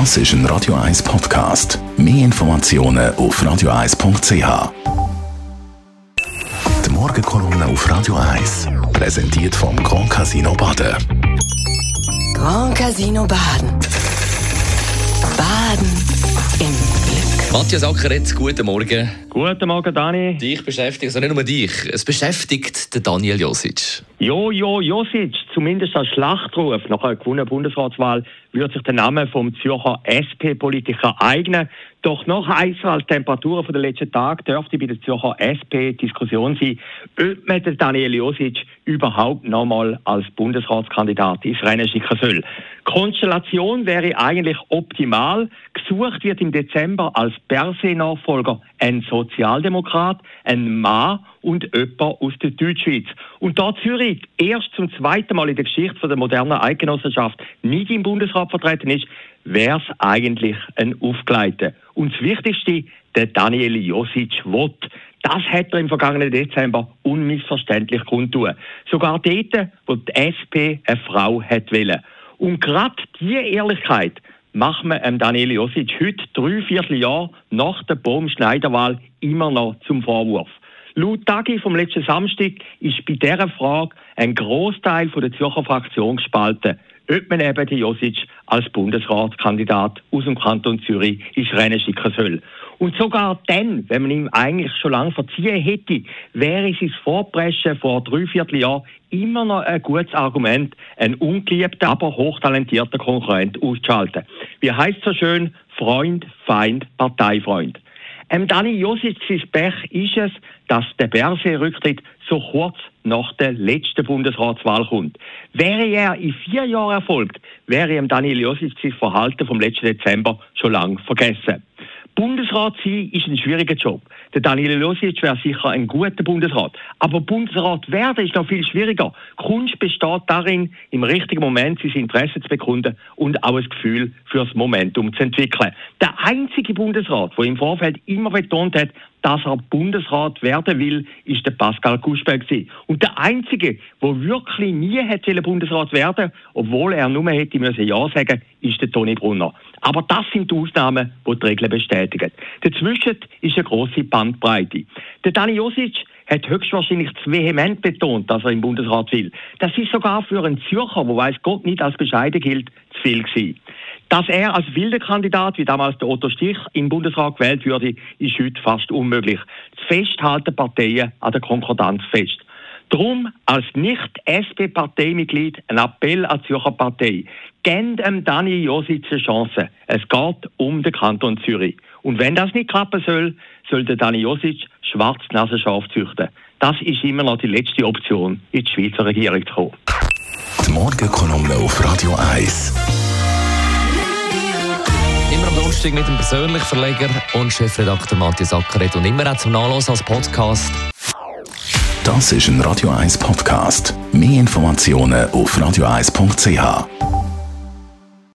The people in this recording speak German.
Das ist ein Radio 1 Podcast. Mehr Informationen auf radio1.ch. Die Morgenkolumne auf Radio 1 präsentiert vom Grand Casino Baden. Grand Casino Baden. Baden im Glück. Matthias Ackeretz, guten Morgen. Guten Morgen, Dani. Dich beschäftigt, also nicht nur dich, es beschäftigt den Daniel Josic. Jo, jo, Josic, zumindest als Schlachtruf nach einer gewonnenen Bundesratswahl würde sich der Name vom Zürcher SP-Politiker eignen. Doch noch heißer als Temperaturen der letzten Tage dürfte bei der Zürcher SP Diskussion sein, ob man den Daniel Josic überhaupt nochmal als Bundesratskandidat ins Rennen schicken soll. Konstellation wäre eigentlich optimal. Gesucht wird im Dezember als Berse-Nachfolger ein Sozialdemokrat, ein Mann und jemand aus der Deutschschweiz. Und da Zürich erst zum zweiten Mal in der Geschichte der modernen Eidgenossenschaft nicht im Bundesrat vertreten ist, wäre es eigentlich ein Aufgleiten. Und das Wichtigste, der Daniel Josic will. Das hat er im vergangenen Dezember unmissverständlich kundtun. Sogar dort, wo die SP eine Frau hat wollen. Und gerade diese Ehrlichkeit macht man ähm, Daniel Josic heute, drei Vierteljahr nach der Baum-Schneiderwahl, immer noch zum Vorwurf. Laut Tagi vom letzten Samstag ist bei dieser Frage ein Großteil der Zürcher Fraktion gespalten, ob man eben die Josic als Bundesratskandidat aus dem Kanton Zürich ins Rennen schicken soll. Und sogar dann, wenn man ihm eigentlich schon lange verziehen hätte, wäre sein Vorpreschen vor drei Vierteljahren immer noch ein gutes Argument, einen ungeliebten, aber hochtalentierten Konkurrent auszuschalten. Wie heißt so schön, Freund, Feind, Parteifreund. Ähm, Dani Josic, sein Pech ist es, dass der Berse-Rücktritt so kurz nach der letzten Bundesratswahl kommt. Wäre er in vier Jahren erfolgt, wäre ihm Daniel Josic sein Verhalten vom letzten Dezember schon lang vergessen. Bundesrat sein ist ein schwieriger Job. Der Daniel Josic wäre sicher ein guter Bundesrat. Aber Bundesrat werden ist noch viel schwieriger. Kunst besteht darin, im richtigen Moment sein Interesse zu bekunden und auch ein Gefühl fürs Momentum zu entwickeln. Der einzige Bundesrat, der im Vorfeld immer betont hat, dass er Bundesrat werden will, ist der Pascal Kuspel Und der einzige, der wirklich nie hätte Bundesrat werden, obwohl er nur hätte müssen ja sagen, ist der Toni Brunner. Aber das sind die Ausnahmen, die die Regeln bestätigen. Dazwischen ist eine große Bandbreite. Der Dani Josic hat höchstwahrscheinlich zu vehement betont, dass er im Bundesrat will. Das ist sogar für einen Zürcher, wo weiß Gott nicht als bescheiden gilt, zu viel gewesen. Dass er als wilder Kandidat, wie damals der Otto Stich, im Bundesrat gewählt würde, ist heute fast unmöglich. Das Festhalten Parteien an der Konkordanz fest. Darum als Nicht-SP-Parteimitglied ein Appell an die Zürcher Partei. Gebt dem Dani Josic eine Chance. Es geht um den Kanton Zürich. Und wenn das nicht klappen soll, soll der Dani Josic Schwarznasenschaf züchten. Das ist immer noch die letzte Option, in die Schweizer Regierung zu kommen. Die Morgenkolumne auf Radio 1. Donnerstag mit dem persönlichen Verleger und Chefredakteur Matthias Ackeret und immer auch zum Nachlesen als Podcast. Das ist ein Radio 1 Podcast. Mehr Informationen auf radio1.ch.